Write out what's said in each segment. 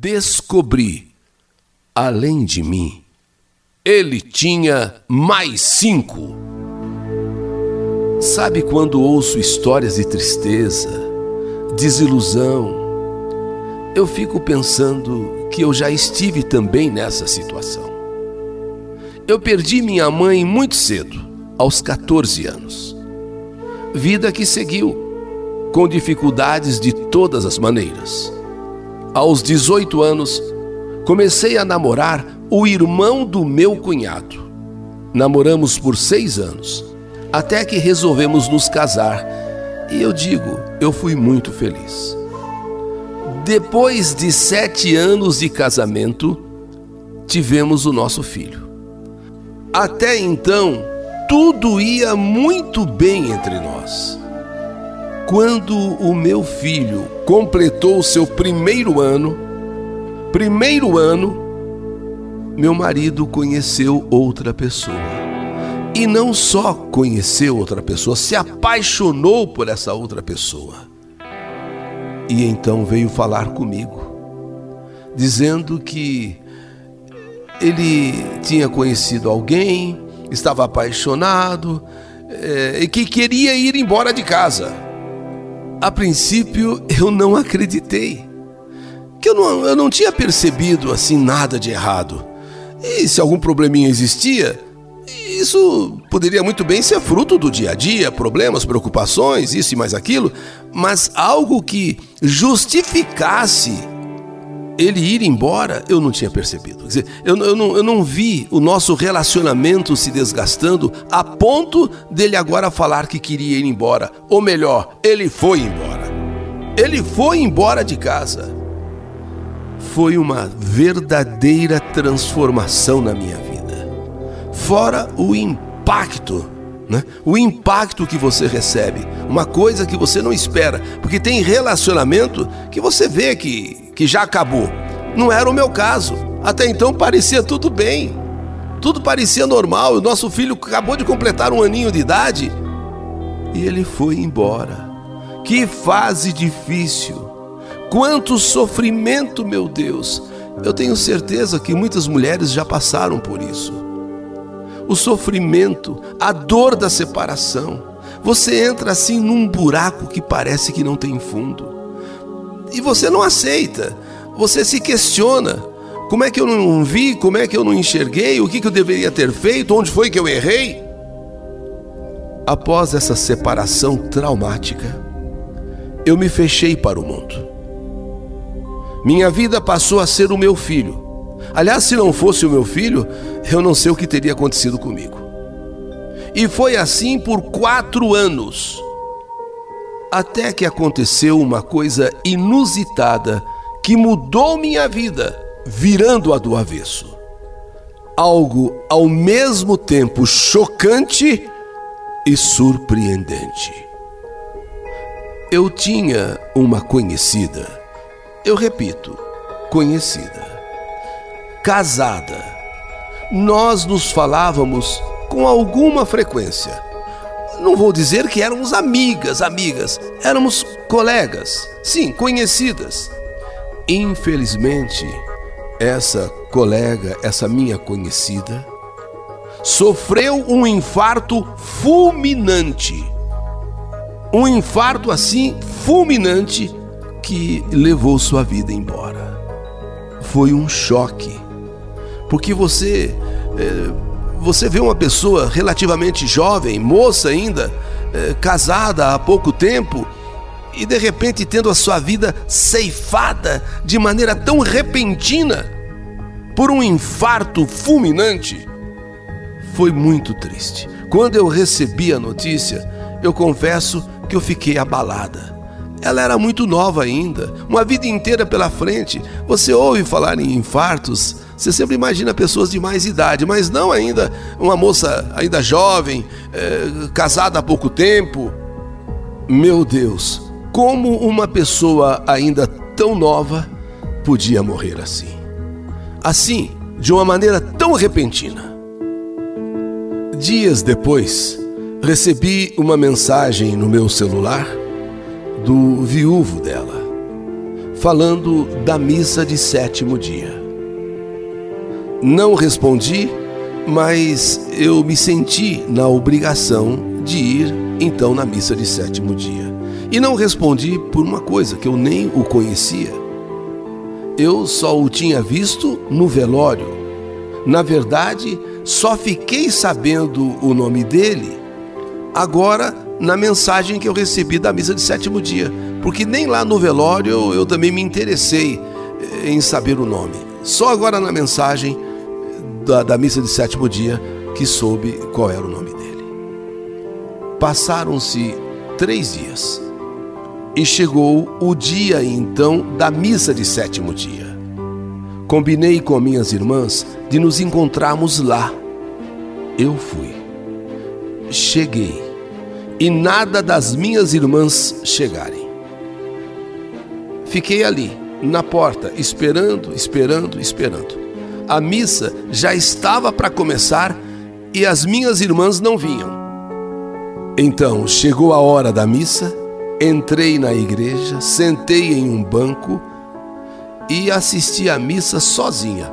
descobri, além de mim, ele tinha mais cinco. Sabe quando ouço histórias de tristeza, desilusão, eu fico pensando que eu já estive também nessa situação. Eu perdi minha mãe muito cedo, aos 14 anos. Vida que seguiu, com dificuldades de todas as maneiras. Aos 18 anos, comecei a namorar o irmão do meu cunhado. Namoramos por seis anos, até que resolvemos nos casar. E eu digo, eu fui muito feliz. Depois de sete anos de casamento, tivemos o nosso filho. Até então, tudo ia muito bem entre nós. Quando o meu filho completou o seu primeiro ano, primeiro ano, meu marido conheceu outra pessoa. E não só conheceu outra pessoa, se apaixonou por essa outra pessoa. E então veio falar comigo, dizendo que ele tinha conhecido alguém, estava apaixonado é, e que queria ir embora de casa. A princípio eu não acreditei. Que eu não, eu não tinha percebido assim nada de errado. E se algum probleminha existia, isso poderia muito bem ser fruto do dia a dia, problemas, preocupações, isso e mais aquilo, mas algo que justificasse ele ir embora, eu não tinha percebido. Quer dizer, eu, eu, não, eu não vi o nosso relacionamento se desgastando a ponto dele agora falar que queria ir embora. Ou melhor, ele foi embora. Ele foi embora de casa. Foi uma verdadeira transformação na minha vida. Fora o impacto né? O impacto que você recebe, uma coisa que você não espera, porque tem relacionamento que você vê que, que já acabou. Não era o meu caso. Até então parecia tudo bem, tudo parecia normal. O nosso filho acabou de completar um aninho de idade e ele foi embora. Que fase difícil! Quanto sofrimento, meu Deus! Eu tenho certeza que muitas mulheres já passaram por isso o sofrimento, a dor da separação. Você entra assim num buraco que parece que não tem fundo. E você não aceita. Você se questiona. Como é que eu não vi? Como é que eu não enxerguei? O que, que eu deveria ter feito? Onde foi que eu errei? Após essa separação traumática, eu me fechei para o mundo. Minha vida passou a ser o meu filho Aliás, se não fosse o meu filho, eu não sei o que teria acontecido comigo. E foi assim por quatro anos, até que aconteceu uma coisa inusitada que mudou minha vida, virando-a do avesso. Algo ao mesmo tempo chocante e surpreendente. Eu tinha uma conhecida, eu repito, conhecida casada. Nós nos falávamos com alguma frequência. Não vou dizer que éramos amigas, amigas, éramos colegas, sim, conhecidas. Infelizmente, essa colega, essa minha conhecida, sofreu um infarto fulminante. Um infarto assim fulminante que levou sua vida embora. Foi um choque porque você é, você vê uma pessoa relativamente jovem, moça ainda, é, casada há pouco tempo, e de repente tendo a sua vida ceifada de maneira tão repentina por um infarto fulminante, foi muito triste. Quando eu recebi a notícia, eu confesso que eu fiquei abalada. Ela era muito nova ainda, uma vida inteira pela frente. Você ouve falar em infartos, você sempre imagina pessoas de mais idade, mas não ainda uma moça ainda jovem, é, casada há pouco tempo. Meu Deus, como uma pessoa ainda tão nova podia morrer assim? Assim, de uma maneira tão repentina. Dias depois, recebi uma mensagem no meu celular do viúvo dela. falando da missa de sétimo dia. Não respondi, mas eu me senti na obrigação de ir então na missa de sétimo dia. E não respondi por uma coisa que eu nem o conhecia. Eu só o tinha visto no velório. Na verdade, só fiquei sabendo o nome dele agora na mensagem que eu recebi da missa de sétimo dia, porque nem lá no velório eu, também me interessei eh, em saber o nome. Só agora na mensagem da, da missa de sétimo dia que soube qual era o nome dele. Passaram-se três dias e chegou o dia então da missa de sétimo dia. Combinei com minhas irmãs de nos encontrarmos lá. Eu fui. Cheguei e nada das minhas irmãs chegarem. Fiquei ali, na porta, esperando, esperando, esperando. A missa já estava para começar e as minhas irmãs não vinham. Então chegou a hora da missa, entrei na igreja, sentei em um banco e assisti à missa sozinha,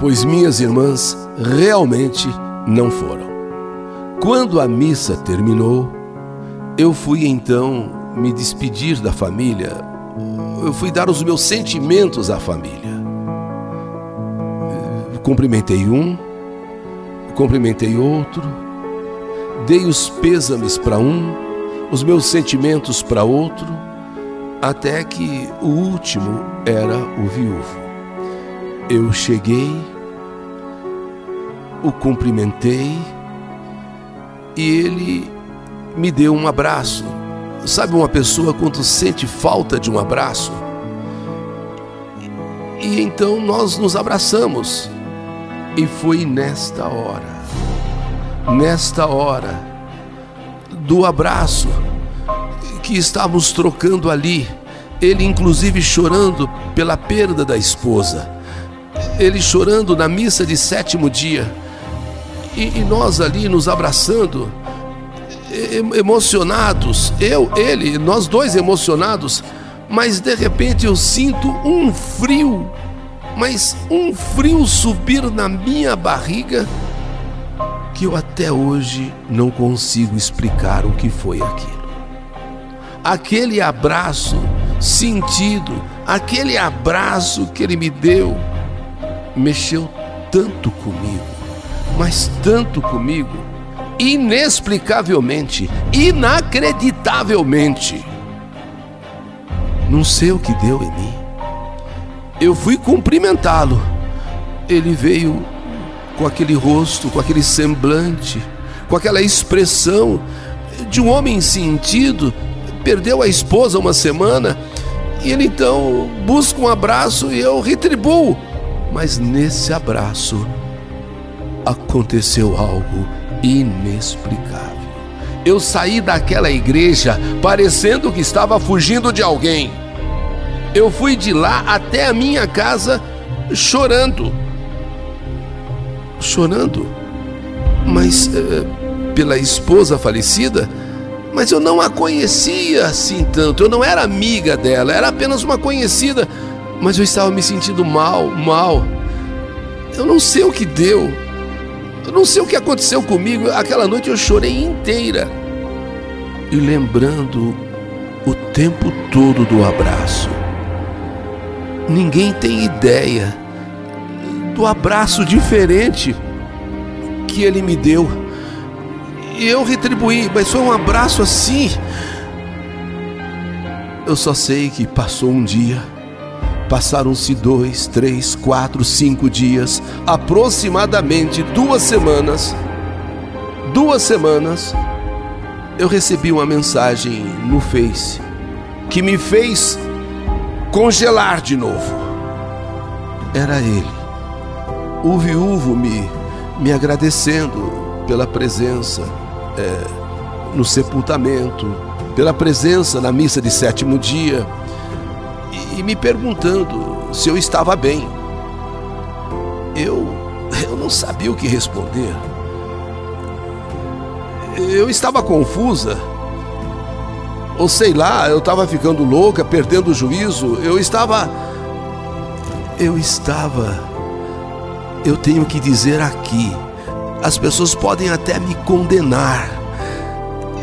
pois minhas irmãs realmente não foram. Quando a missa terminou, eu fui então me despedir da família, eu fui dar os meus sentimentos à família. Cumprimentei um, cumprimentei outro, dei os pêsames para um, os meus sentimentos para outro, até que o último era o viúvo. Eu cheguei, o cumprimentei, e ele me deu um abraço. Sabe uma pessoa quando sente falta de um abraço? E então nós nos abraçamos. E foi nesta hora, nesta hora do abraço que estávamos trocando ali, ele inclusive chorando pela perda da esposa, ele chorando na missa de sétimo dia e, e nós ali nos abraçando, emocionados, eu, ele, nós dois emocionados, mas de repente eu sinto um frio, mas um frio subir na minha barriga que eu até hoje não consigo explicar o que foi aquilo. Aquele abraço sentido, aquele abraço que ele me deu, mexeu tanto comigo mas tanto comigo, inexplicavelmente, inacreditavelmente. Não sei o que deu em mim. Eu fui cumprimentá-lo. Ele veio com aquele rosto, com aquele semblante, com aquela expressão de um homem sentido, perdeu a esposa uma semana, e ele então busca um abraço e eu retribuo. Mas nesse abraço aconteceu algo inexplicável. Eu saí daquela igreja parecendo que estava fugindo de alguém. Eu fui de lá até a minha casa chorando. Chorando? Mas é, pela esposa falecida? Mas eu não a conhecia assim tanto. Eu não era amiga dela, era apenas uma conhecida. Mas eu estava me sentindo mal, mal. Eu não sei o que deu. Eu não sei o que aconteceu comigo. Aquela noite eu chorei inteira. E lembrando o tempo todo do abraço. Ninguém tem ideia do abraço diferente que ele me deu. E eu retribuí, mas foi um abraço assim. Eu só sei que passou um dia Passaram-se dois, três, quatro, cinco dias, aproximadamente duas semanas. Duas semanas, eu recebi uma mensagem no Face que me fez congelar de novo. Era ele, o viúvo me, me agradecendo pela presença é, no sepultamento, pela presença na missa de sétimo dia e me perguntando se eu estava bem. Eu, eu não sabia o que responder. Eu estava confusa. Ou sei lá, eu estava ficando louca, perdendo o juízo, eu estava. Eu estava. Eu tenho que dizer aqui, as pessoas podem até me condenar.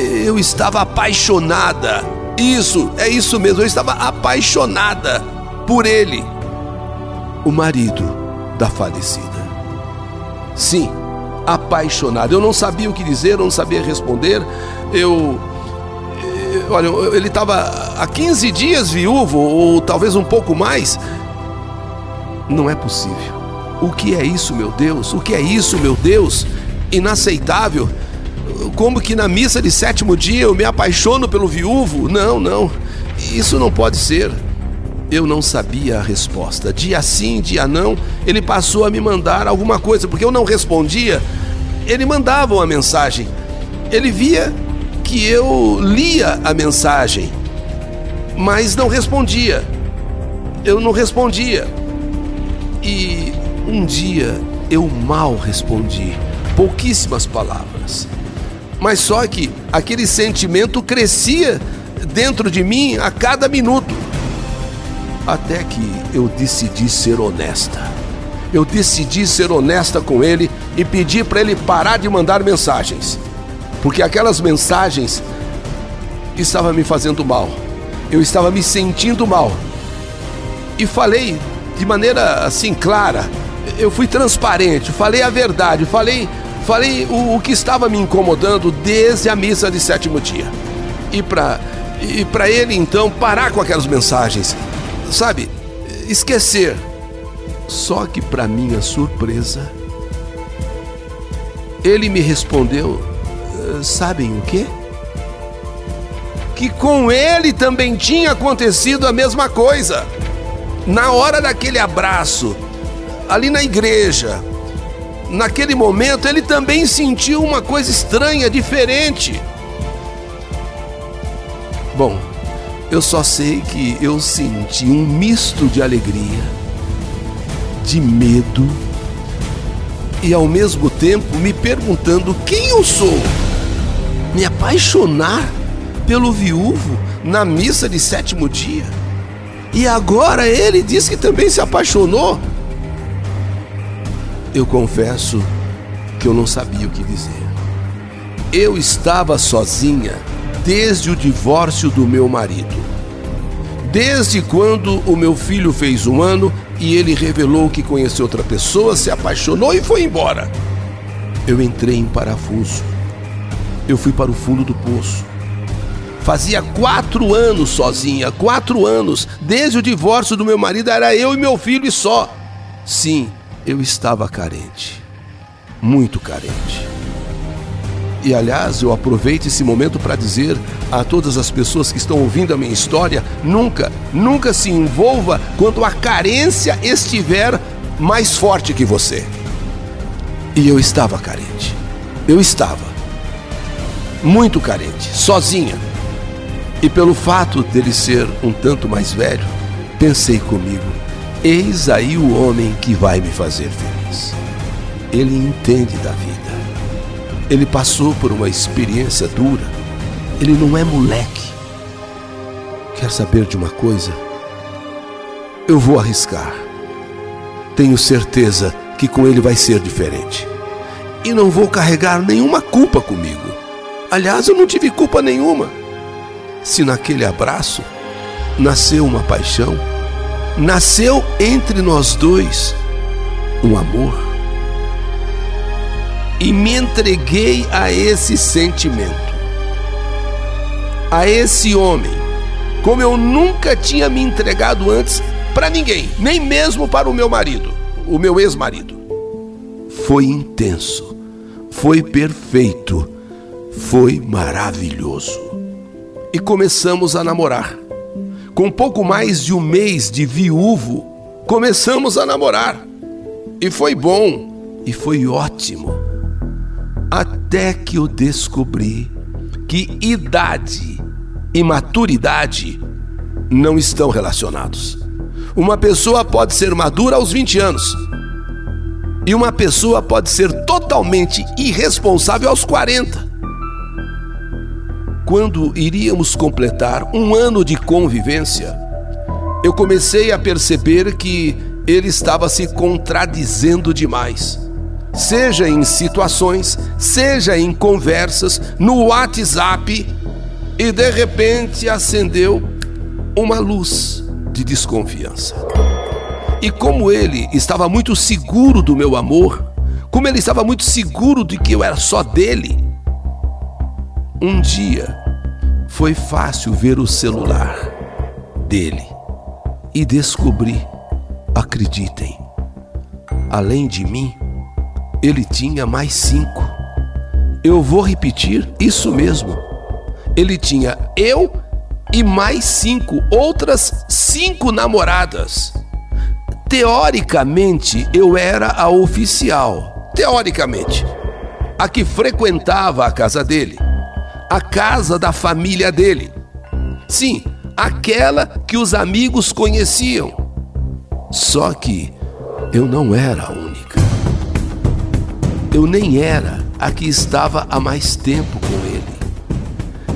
Eu estava apaixonada. Isso, é isso mesmo, eu estava apaixonada por ele, o marido da falecida. Sim, apaixonada. Eu não sabia o que dizer, eu não sabia responder. Eu olha, ele estava há 15 dias viúvo, ou talvez um pouco mais. Não é possível. O que é isso, meu Deus? O que é isso, meu Deus? Inaceitável. Como que na missa de sétimo dia eu me apaixono pelo viúvo? Não, não. Isso não pode ser. Eu não sabia a resposta. Dia sim, dia não, ele passou a me mandar alguma coisa, porque eu não respondia. Ele mandava uma mensagem. Ele via que eu lia a mensagem, mas não respondia. Eu não respondia. E um dia eu mal respondi, pouquíssimas palavras. Mas só que aquele sentimento crescia dentro de mim a cada minuto. Até que eu decidi ser honesta. Eu decidi ser honesta com ele e pedi para ele parar de mandar mensagens porque aquelas mensagens estavam me fazendo mal. Eu estava me sentindo mal. E falei de maneira assim clara. Eu fui transparente, falei a verdade, falei, falei o, o que estava me incomodando desde a missa de sétimo dia. E para e para ele então parar com aquelas mensagens, sabe? Esquecer. Só que para minha surpresa, ele me respondeu sabem o quê? Que com ele também tinha acontecido a mesma coisa. Na hora daquele abraço, ali na igreja, naquele momento ele também sentiu uma coisa estranha, diferente. Bom, eu só sei que eu senti um misto de alegria, de medo e ao mesmo tempo me perguntando quem eu sou me apaixonar pelo viúvo na missa de sétimo dia. E agora ele diz que também se apaixonou. Eu confesso que eu não sabia o que dizer. Eu estava sozinha desde o divórcio do meu marido. Desde quando o meu filho fez um ano e ele revelou que conheceu outra pessoa, se apaixonou e foi embora. Eu entrei em parafuso eu fui para o fundo do poço. Fazia quatro anos sozinha, quatro anos, desde o divórcio do meu marido, era eu e meu filho e só. Sim, eu estava carente, muito carente. E aliás, eu aproveito esse momento para dizer a todas as pessoas que estão ouvindo a minha história: nunca, nunca se envolva quando a carência estiver mais forte que você. E eu estava carente. Eu estava muito carente, sozinha. E pelo fato dele ser um tanto mais velho, pensei comigo: eis aí o homem que vai me fazer feliz. Ele entende da vida. Ele passou por uma experiência dura. Ele não é moleque. Quer saber de uma coisa? Eu vou arriscar. Tenho certeza que com ele vai ser diferente. E não vou carregar nenhuma culpa comigo. Aliás, eu não tive culpa nenhuma. Se naquele abraço nasceu uma paixão, nasceu entre nós dois um amor. E me entreguei a esse sentimento, a esse homem, como eu nunca tinha me entregado antes para ninguém, nem mesmo para o meu marido, o meu ex-marido. Foi intenso, foi perfeito foi maravilhoso. E começamos a namorar. Com pouco mais de um mês de viúvo, começamos a namorar. E foi bom, e foi ótimo. Até que eu descobri que idade e maturidade não estão relacionados. Uma pessoa pode ser madura aos 20 anos. E uma pessoa pode ser totalmente irresponsável aos 40. Quando iríamos completar um ano de convivência, eu comecei a perceber que ele estava se contradizendo demais. Seja em situações, seja em conversas, no WhatsApp, e de repente acendeu uma luz de desconfiança. E como ele estava muito seguro do meu amor, como ele estava muito seguro de que eu era só dele, um dia foi fácil ver o celular dele e descobri, acreditem, além de mim, ele tinha mais cinco. Eu vou repetir isso mesmo. Ele tinha eu e mais cinco, outras cinco namoradas. Teoricamente, eu era a oficial. Teoricamente. A que frequentava a casa dele. A casa da família dele. Sim, aquela que os amigos conheciam. Só que eu não era a única. Eu nem era a que estava há mais tempo com ele.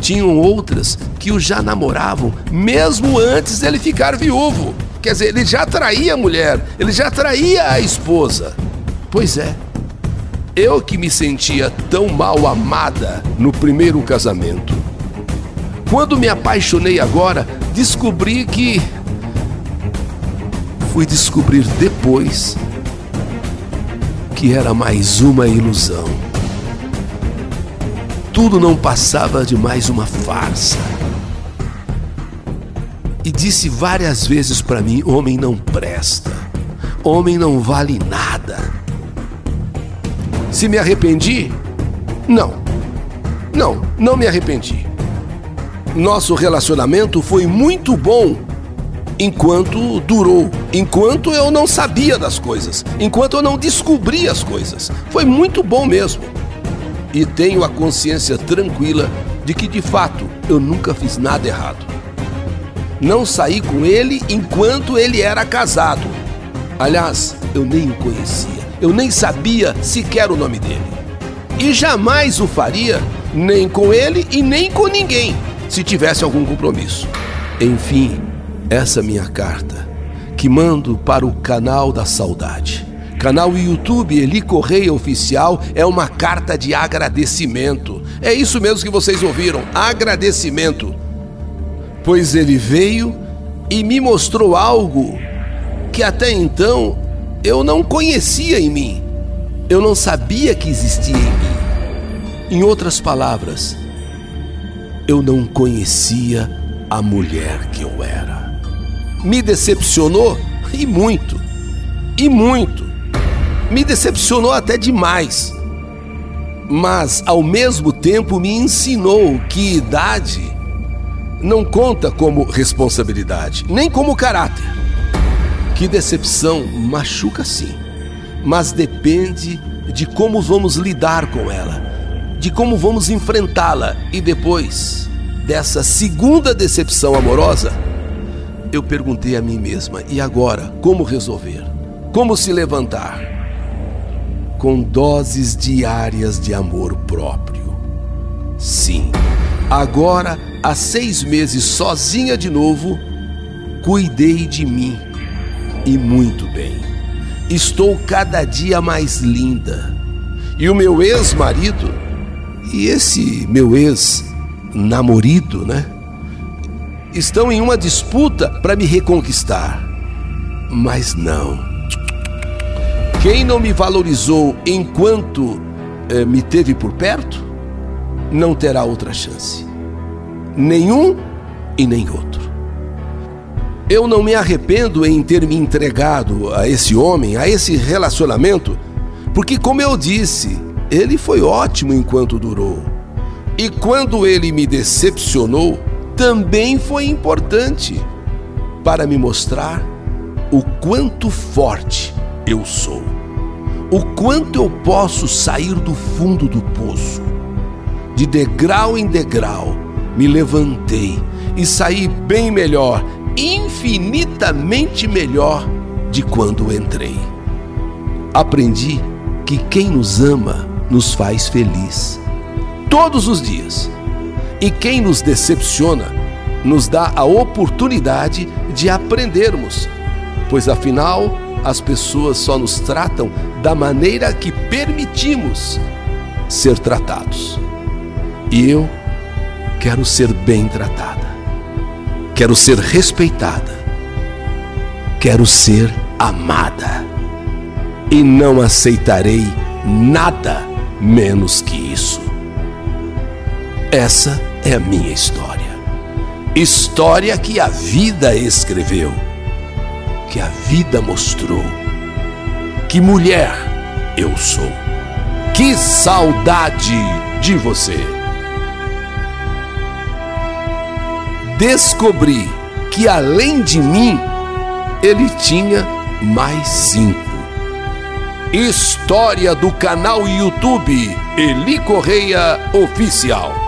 Tinham outras que o já namoravam mesmo antes dele ficar viúvo. Quer dizer, ele já traía a mulher, ele já traía a esposa. Pois é, eu que me sentia tão mal amada no primeiro casamento. Quando me apaixonei agora, descobri que. Fui descobrir depois que era mais uma ilusão tudo não passava de mais uma farsa. E disse várias vezes para mim: homem não presta, homem não vale nada. Se me arrependi? Não, não, não me arrependi. Nosso relacionamento foi muito bom enquanto durou, enquanto eu não sabia das coisas, enquanto eu não descobri as coisas. Foi muito bom mesmo e tenho a consciência tranquila de que de fato eu nunca fiz nada errado. Não saí com ele enquanto ele era casado. Aliás, eu nem o conhecia, eu nem sabia sequer o nome dele. E jamais o faria, nem com ele e nem com ninguém, se tivesse algum compromisso. Enfim, essa minha carta, que mando para o canal da saudade Canal YouTube Eli Correia Oficial é uma carta de agradecimento. É isso mesmo que vocês ouviram, agradecimento. Pois ele veio e me mostrou algo que até então eu não conhecia em mim. Eu não sabia que existia em mim. Em outras palavras, eu não conhecia a mulher que eu era. Me decepcionou e muito, e muito me decepcionou até demais. Mas, ao mesmo tempo, me ensinou que idade não conta como responsabilidade, nem como caráter. Que decepção machuca sim, mas depende de como vamos lidar com ela, de como vamos enfrentá-la e depois dessa segunda decepção amorosa, eu perguntei a mim mesma: e agora, como resolver? Como se levantar? com doses diárias de amor próprio. Sim, agora, há seis meses sozinha de novo, cuidei de mim e muito bem. Estou cada dia mais linda. E o meu ex-marido, e esse meu ex-namorido, né? Estão em uma disputa para me reconquistar. Mas não quem não me valorizou enquanto eh, me teve por perto, não terá outra chance. Nenhum e nem outro. Eu não me arrependo em ter me entregado a esse homem, a esse relacionamento, porque, como eu disse, ele foi ótimo enquanto durou. E quando ele me decepcionou, também foi importante para me mostrar o quanto forte eu sou o quanto eu posso sair do fundo do poço. De degrau em degrau, me levantei e saí bem melhor, infinitamente melhor de quando entrei. Aprendi que quem nos ama nos faz feliz, todos os dias. E quem nos decepciona nos dá a oportunidade de aprendermos, pois afinal as pessoas só nos tratam da maneira que permitimos ser tratados. E eu quero ser bem tratada, quero ser respeitada, quero ser amada e não aceitarei nada menos que isso. Essa é a minha história. História que a vida escreveu, que a vida mostrou. Que mulher eu sou. Que saudade de você. Descobri que além de mim, ele tinha mais cinco. História do canal YouTube Eli Correia Oficial.